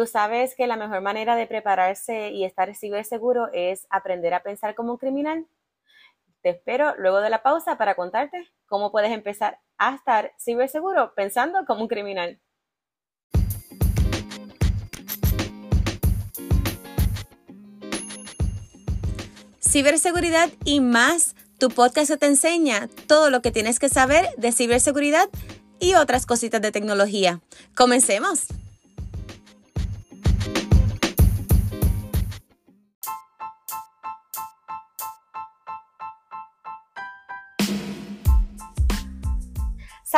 Tú sabes que la mejor manera de prepararse y estar seguro es aprender a pensar como un criminal. Te espero luego de la pausa para contarte cómo puedes empezar a estar seguro pensando como un criminal. Ciberseguridad y más, tu podcast te enseña todo lo que tienes que saber de ciberseguridad y otras cositas de tecnología. Comencemos.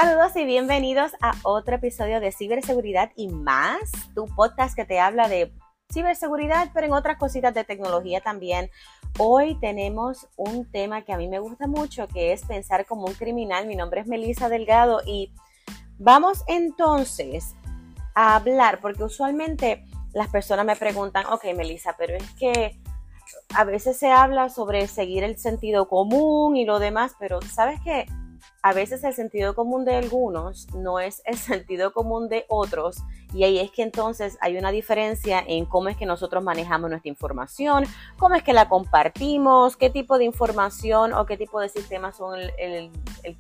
Saludos y bienvenidos a otro episodio de Ciberseguridad y más, tu podcast que te habla de ciberseguridad, pero en otras cositas de tecnología también. Hoy tenemos un tema que a mí me gusta mucho, que es pensar como un criminal. Mi nombre es Melissa Delgado y vamos entonces a hablar, porque usualmente las personas me preguntan, ok, Melissa, pero es que a veces se habla sobre seguir el sentido común y lo demás, pero ¿sabes qué? A veces el sentido común de algunos no es el sentido común de otros y ahí es que entonces hay una diferencia en cómo es que nosotros manejamos nuestra información, cómo es que la compartimos, qué tipo de información o qué tipo de sistemas son el,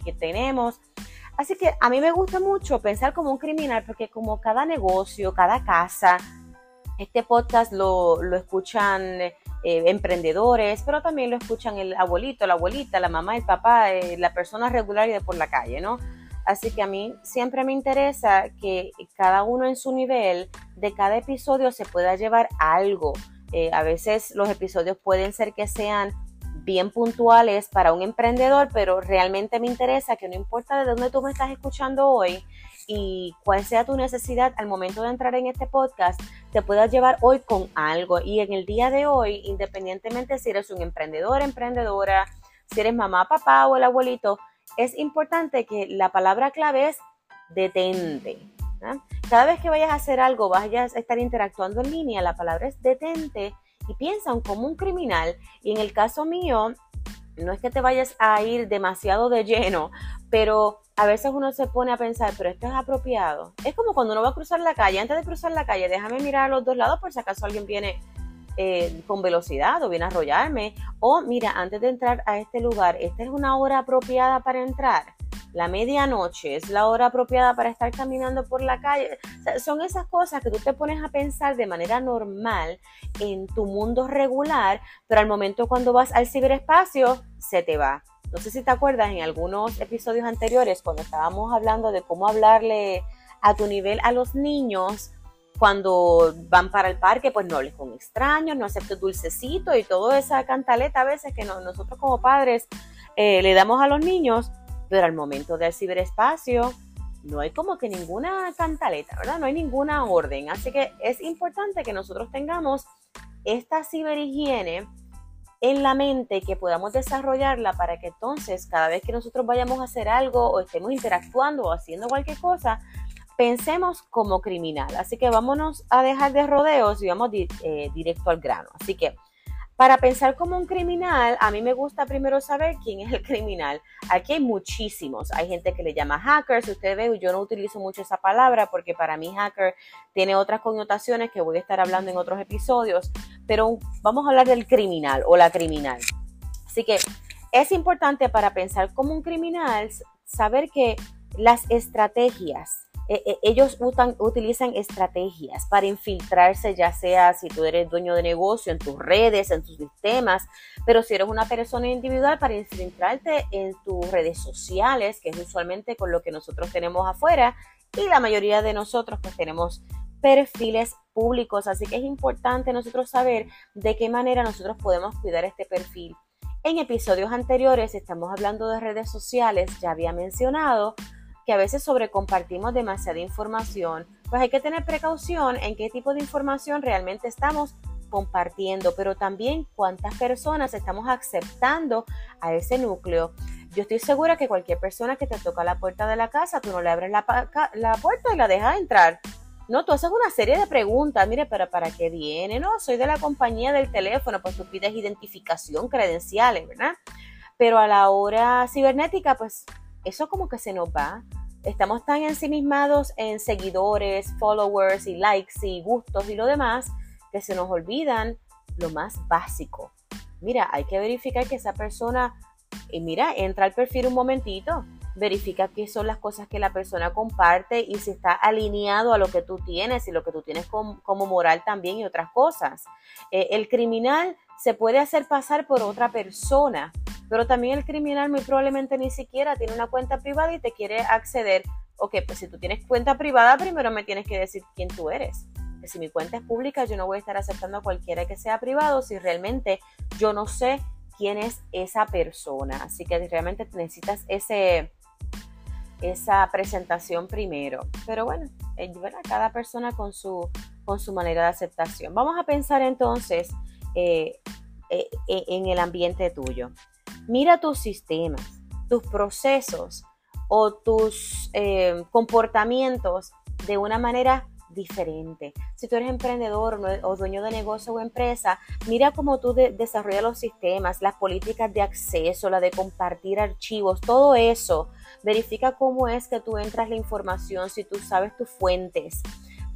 que tenemos. Así que a mí me gusta mucho pensar como un criminal porque como cada negocio, cada casa, este podcast lo, lo escuchan eh, emprendedores, pero también lo escuchan el abuelito, la abuelita, la mamá, el papá, eh, la persona regular y de por la calle, ¿no? Así que a mí siempre me interesa que cada uno en su nivel de cada episodio se pueda llevar algo. Eh, a veces los episodios pueden ser que sean bien puntuales para un emprendedor, pero realmente me interesa que no importa de dónde tú me estás escuchando hoy, y cuál sea tu necesidad al momento de entrar en este podcast, te puedas llevar hoy con algo. Y en el día de hoy, independientemente si eres un emprendedor, emprendedora, si eres mamá, papá o el abuelito, es importante que la palabra clave es detente. Cada vez que vayas a hacer algo, vayas a estar interactuando en línea, la palabra es detente y piensa como un criminal. Y en el caso mío, no es que te vayas a ir demasiado de lleno, pero a veces uno se pone a pensar, pero esto es apropiado. Es como cuando uno va a cruzar la calle, antes de cruzar la calle, déjame mirar a los dos lados por si acaso alguien viene eh, con velocidad o viene a arrollarme. O mira, antes de entrar a este lugar, esta es una hora apropiada para entrar. La medianoche es la hora apropiada para estar caminando por la calle. son esas cosas que tú te pones a pensar de manera normal en tu mundo regular, pero al momento cuando vas al ciberespacio, se te va. No sé si te acuerdas en algunos episodios anteriores cuando estábamos hablando de cómo hablarle a tu nivel a los niños cuando van para el parque, pues no les con extraños, no aceptes dulcecito y toda esa cantaleta a veces que nosotros como padres eh, le damos a los niños, pero al momento del ciberespacio no hay como que ninguna cantaleta, ¿verdad? No hay ninguna orden. Así que es importante que nosotros tengamos esta ciberhigiene en la mente que podamos desarrollarla para que entonces cada vez que nosotros vayamos a hacer algo o estemos interactuando o haciendo cualquier cosa, pensemos como criminal. Así que vámonos a dejar de rodeos y vamos eh, directo al grano. Así que para pensar como un criminal, a mí me gusta primero saber quién es el criminal. Aquí hay muchísimos. Hay gente que le llama hacker. Si usted ve, yo no utilizo mucho esa palabra porque para mí hacker tiene otras connotaciones que voy a estar hablando en otros episodios. Pero vamos a hablar del criminal o la criminal. Así que es importante para pensar como un criminal saber que las estrategias eh, eh, ellos utilizan estrategias para infiltrarse, ya sea si tú eres dueño de negocio, en tus redes, en tus sistemas, pero si eres una persona individual, para infiltrarte en tus redes sociales, que es usualmente con lo que nosotros tenemos afuera, y la mayoría de nosotros pues tenemos perfiles públicos, así que es importante nosotros saber de qué manera nosotros podemos cuidar este perfil. En episodios anteriores estamos hablando de redes sociales, ya había mencionado, que a veces sobrecompartimos demasiada información, pues hay que tener precaución en qué tipo de información realmente estamos compartiendo, pero también cuántas personas estamos aceptando a ese núcleo. Yo estoy segura que cualquier persona que te toca la puerta de la casa, tú no le abres la, la puerta y la dejas entrar. No, tú haces una serie de preguntas, mire, pero ¿para qué viene? No, soy de la compañía del teléfono, pues tú pides identificación, credenciales, ¿verdad? Pero a la hora cibernética, pues eso como que se nos va. estamos tan ensimismados en seguidores, followers y likes y gustos y lo demás que se nos olvidan lo más básico. Mira, hay que verificar que esa persona, y mira, entra al perfil un momentito, verifica qué son las cosas que la persona comparte y si está alineado a lo que tú tienes y lo que tú tienes como, moral también y otras cosas. Eh, el criminal se puede hacer pasar por otra persona, pero también el criminal muy probablemente ni siquiera tiene una cuenta privada y te quiere acceder. Ok, pues si tú tienes cuenta privada, primero me tienes que decir quién tú eres. Si mi cuenta es pública, yo no voy a estar aceptando a cualquiera que sea privado si realmente yo no sé quién es esa persona. Así que realmente necesitas ese, esa presentación primero. Pero bueno, eh, cada persona con su, con su manera de aceptación. Vamos a pensar entonces eh, eh, en el ambiente tuyo. Mira tus sistemas, tus procesos o tus comportamientos de una manera diferente. Si tú eres emprendedor o dueño de negocio o empresa, mira cómo tú desarrollas los sistemas, las políticas de acceso, la de compartir archivos, todo eso. Verifica cómo es que tú entras la información, si tú sabes tus fuentes.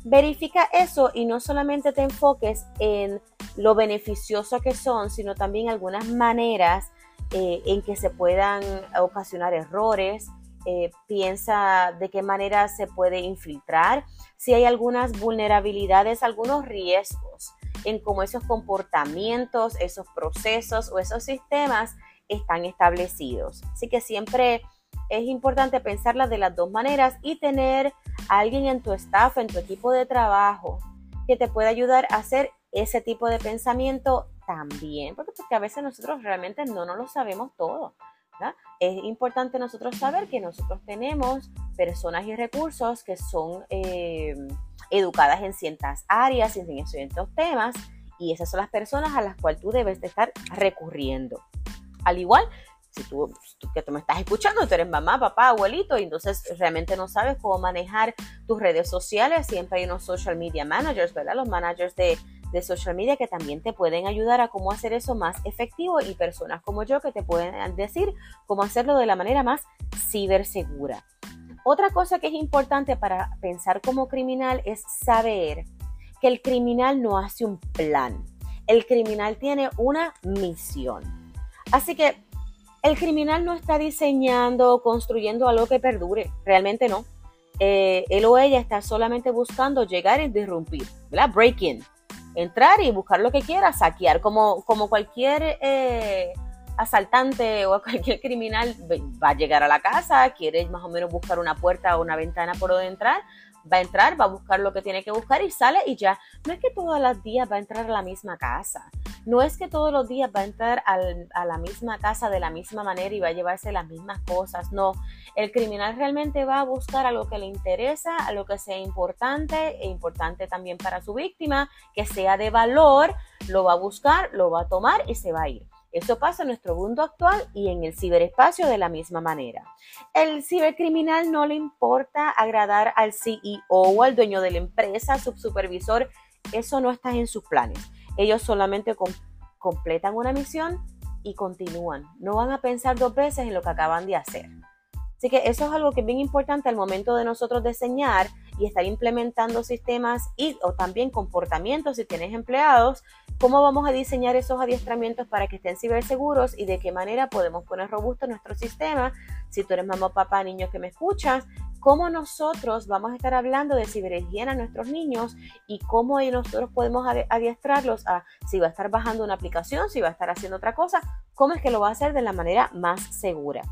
Verifica eso y no solamente te enfoques en lo beneficioso que son, sino también algunas maneras eh, en que se puedan ocasionar errores, eh, piensa de qué manera se puede infiltrar, si hay algunas vulnerabilidades, algunos riesgos en cómo esos comportamientos, esos procesos o esos sistemas están establecidos. Así que siempre es importante pensarlas de las dos maneras y tener a alguien en tu staff, en tu equipo de trabajo, que te pueda ayudar a hacer ese tipo de pensamiento también, porque, porque a veces nosotros realmente no nos lo sabemos todo. Es importante nosotros saber que nosotros tenemos personas y recursos que son eh, educadas en ciertas áreas, en ciertos temas, y esas son las personas a las cuales tú debes de estar recurriendo. Al igual, si tú, que tú me estás escuchando, tú eres mamá, papá, abuelito, y entonces realmente no sabes cómo manejar tus redes sociales, siempre hay unos social media managers, ¿verdad? Los managers de, de social media que también te pueden ayudar a cómo hacer eso más efectivo y personas como yo que te pueden decir cómo hacerlo de la manera más cibersegura. Otra cosa que es importante para pensar como criminal es saber que el criminal no hace un plan. El criminal tiene una misión. Así que el criminal no está diseñando o construyendo algo que perdure. Realmente no. Eh, él o ella está solamente buscando llegar y disrumpir, ¿verdad? Breaking entrar y buscar lo que quiera, saquear, como, como cualquier eh, asaltante o cualquier criminal va a llegar a la casa, quiere más o menos buscar una puerta o una ventana por donde entrar, va a entrar, va a buscar lo que tiene que buscar y sale y ya. No es que todos los días va a entrar a la misma casa. No es que todos los días va a entrar a la misma casa de la misma manera y va a llevarse las mismas cosas. No, el criminal realmente va a buscar a lo que le interesa, a lo que sea importante e importante también para su víctima, que sea de valor, lo va a buscar, lo va a tomar y se va a ir. Eso pasa en nuestro mundo actual y en el ciberespacio de la misma manera. El cibercriminal no le importa agradar al CEO o al dueño de la empresa, su supervisor, eso no está en sus planes. Ellos solamente completan una misión y continúan. No van a pensar dos veces en lo que acaban de hacer. Así que eso es algo que es bien importante al momento de nosotros diseñar y estar implementando sistemas y o también comportamientos si tienes empleados, cómo vamos a diseñar esos adiestramientos para que estén ciberseguros y de qué manera podemos poner robusto nuestro sistema. Si tú eres mamá, papá, niño que me escuchas, cómo nosotros vamos a estar hablando de ciberhigiene a nuestros niños y cómo nosotros podemos adiestrarlos a si va a estar bajando una aplicación, si va a estar haciendo otra cosa, cómo es que lo va a hacer de la manera más segura.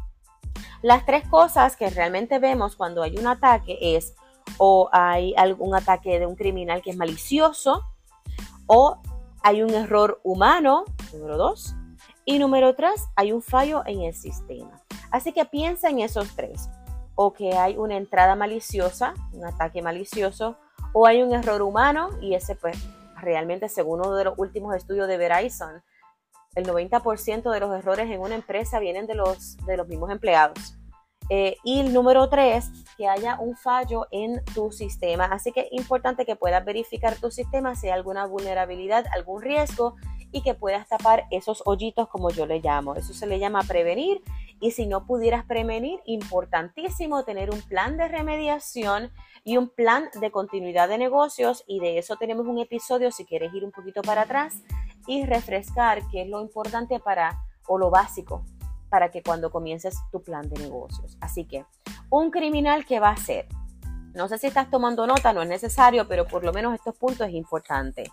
Las tres cosas que realmente vemos cuando hay un ataque es o hay algún ataque de un criminal que es malicioso, o hay un error humano, número dos, y número tres, hay un fallo en el sistema. Así que piensa en esos tres, o que hay una entrada maliciosa, un ataque malicioso, o hay un error humano, y ese pues realmente según uno de los últimos estudios de Verizon, el 90% de los errores en una empresa vienen de los, de los mismos empleados. Eh, y el número tres, que haya un fallo en tu sistema. Así que es importante que puedas verificar tu sistema si hay alguna vulnerabilidad, algún riesgo y que puedas tapar esos hoyitos como yo le llamo. Eso se le llama prevenir Y si no pudieras prevenir, importantísimo tener un plan de remediación y un plan de continuidad de negocios. Y de eso tenemos un episodio si quieres ir un poquito para atrás y refrescar qué es lo importante para, o lo básico, para que cuando comiences tu plan de negocios. Así que, un criminal que va a ser no sé si estás tomando nota, no es necesario, pero por lo menos estos puntos es importante.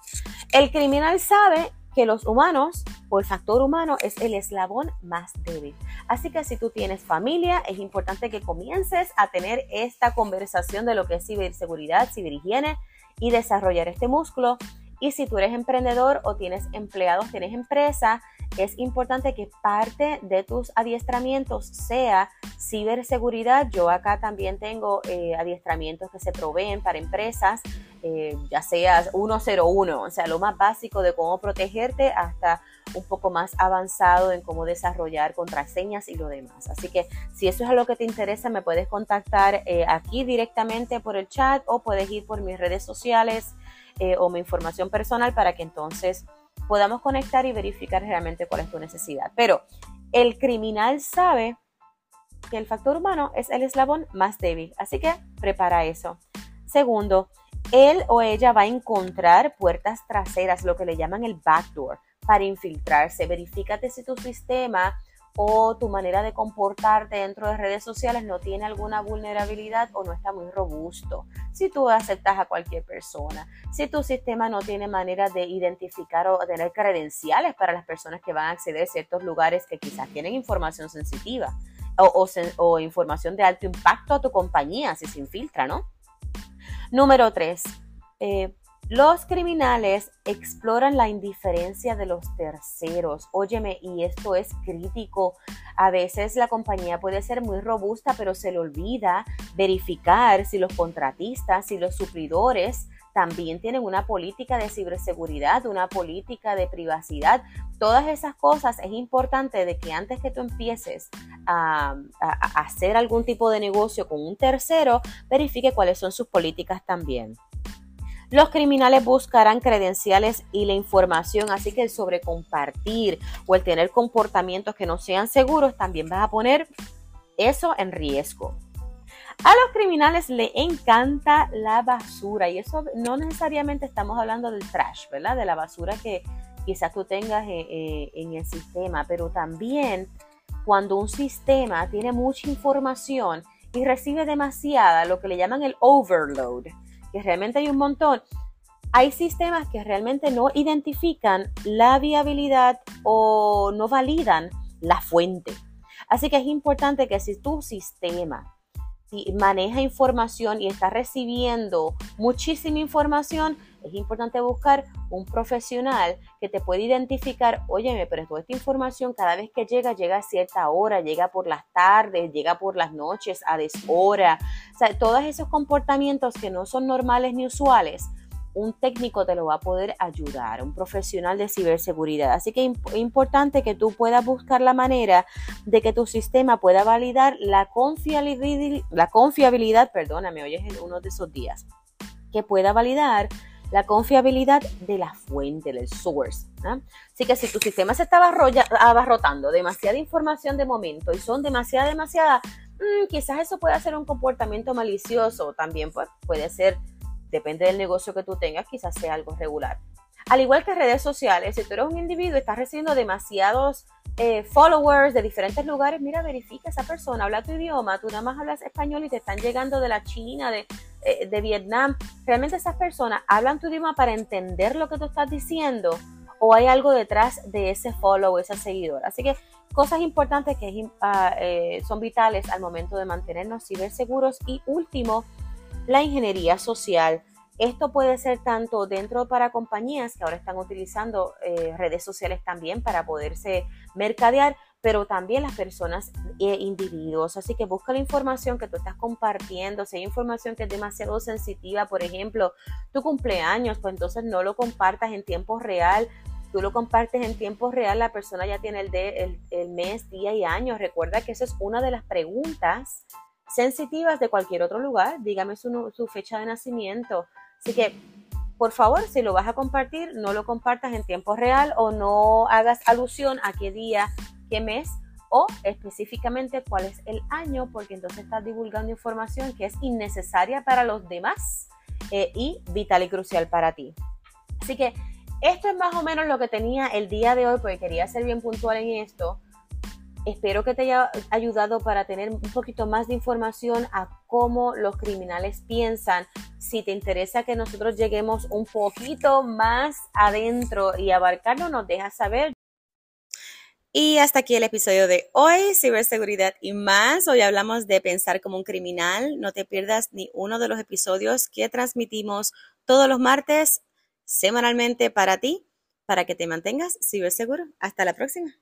El criminal sabe que los humanos o el factor humano es el eslabón más débil. Así que si tú tienes familia, es importante que comiences a tener esta conversación de lo que es ciberseguridad, ciberhigiene y desarrollar este músculo. Y si tú eres emprendedor o tienes empleados, tienes empresa, es importante que parte de tus adiestramientos sea ciberseguridad. Yo acá también tengo eh, adiestramientos que se proveen para empresas, eh, ya sea 101, o sea, lo más básico de cómo protegerte hasta un poco más avanzado en cómo desarrollar contraseñas y lo demás. Así que si eso es a lo que te interesa, me puedes contactar eh, aquí directamente por el chat o puedes ir por mis redes sociales o mi información personal para que entonces podamos conectar y verificar realmente cuál es tu necesidad. Pero el criminal sabe que el factor humano es el eslabón más débil, así que prepara eso. Segundo, él o ella va a encontrar puertas traseras, lo que le llaman el backdoor, para infiltrarse. Verifícate si tu sistema o tu manera de comportarte dentro de redes sociales no tiene alguna vulnerabilidad o no está muy robusto. Si tú aceptas a cualquier persona, si tu sistema no tiene manera de identificar o tener credenciales para las personas que van a acceder a ciertos lugares que quizás tienen información sensitiva o, información de alto impacto a tu compañía si se infiltra, ¿no? Número tres, eh, los criminales exploran la indiferencia de los terceros. Óyeme, y esto es crítico. A veces la compañía puede ser muy robusta, pero se le olvida verificar si los contratistas, si los suplidores también tienen una política de ciberseguridad, una política de privacidad. Todas esas cosas es importante de que antes que tú empieces a, a hacer algún tipo de negocio con un tercero, verifique cuáles son sus políticas también. Los criminales buscarán credenciales y la información, así que el sobrecompartir o el tener comportamientos que no sean seguros también vas a poner eso en riesgo. A los criminales le encanta la basura y eso no necesariamente estamos hablando del trash, ¿verdad? De la basura que quizás tú tengas eh, eh, en el sistema, pero también cuando un sistema tiene mucha información y recibe demasiada, lo que le llaman el overload, que realmente hay un montón, hay sistemas que realmente no identifican la viabilidad o no validan la fuente. Así que es importante que si tu sistema maneja información y está recibiendo muchísima información, es importante buscar un profesional que te pueda identificar, óyeme, pero toda esta información cada vez que llega, llega a cierta hora, llega por las tardes, llega por las noches, a deshora. O sea, todos esos comportamientos que no son normales ni usuales, un técnico te lo va a poder ayudar, un profesional de ciberseguridad. Así que es importante que tú puedas buscar la manera de que tu sistema pueda validar la confiabilidad, la confiabilidad, perdóname, hoy es uno de esos días, que pueda validar la confiabilidad de la fuente, del source. Así que si tu sistema se está abarrotando demasiada información de momento y son demasiada, demasiada, mm, quizás eso puede ser un comportamiento malicioso, también pues, puede ser, depende del negocio que tú tengas, quizás sea algo regular. Al igual que redes sociales, si tú eres un individuo y estás recibiendo demasiados eh, followers de diferentes lugares, mira, verifica esa persona, habla tu idioma, tú nada más hablas español y te están llegando de la China, de, eh, de Vietnam. Realmente esas personas hablan tu idioma para entender lo que tú estás diciendo o hay algo detrás de ese follow, ese seguidor. Así que cosas importantes que eh, son vitales al momento de mantenernos ciberseguros. Y último, la ingeniería social. Esto puede ser tanto dentro para compañías que ahora están utilizando eh, redes sociales también para poderse mercadear, pero también las personas e individuos. Así que busca la información que tú estás compartiendo. Si hay información que es demasiado sensitiva, por ejemplo, tu cumpleaños, pues entonces no lo compartas en tiempo real. Tú lo compartes en tiempo real, la persona ya tiene el, de, el, mes, día y año. Recuerda que esa es una de las preguntas sensitivas de cualquier otro lugar. Dígame su, su fecha de nacimiento, Así que, por favor, si lo vas a compartir, no lo compartas en tiempo real o no hagas alusión a qué día, qué mes o específicamente cuál es el año, porque entonces estás divulgando información que es innecesaria para los demás eh, y vital y crucial para ti. Así que esto es más o menos lo que tenía el día de hoy, porque quería ser bien puntual en esto. Espero que te haya ayudado para tener un poquito más de información a cómo los criminales piensan. Si te interesa que nosotros lleguemos un poquito más adentro y abarcarlo, nos dejas saber. Y hasta aquí el episodio de hoy, ciberseguridad y más. Hoy hablamos de pensar como un criminal. No te pierdas ni uno de los episodios que transmitimos todos los martes semanalmente para ti, para que te mantengas ciberseguro. Hasta la próxima.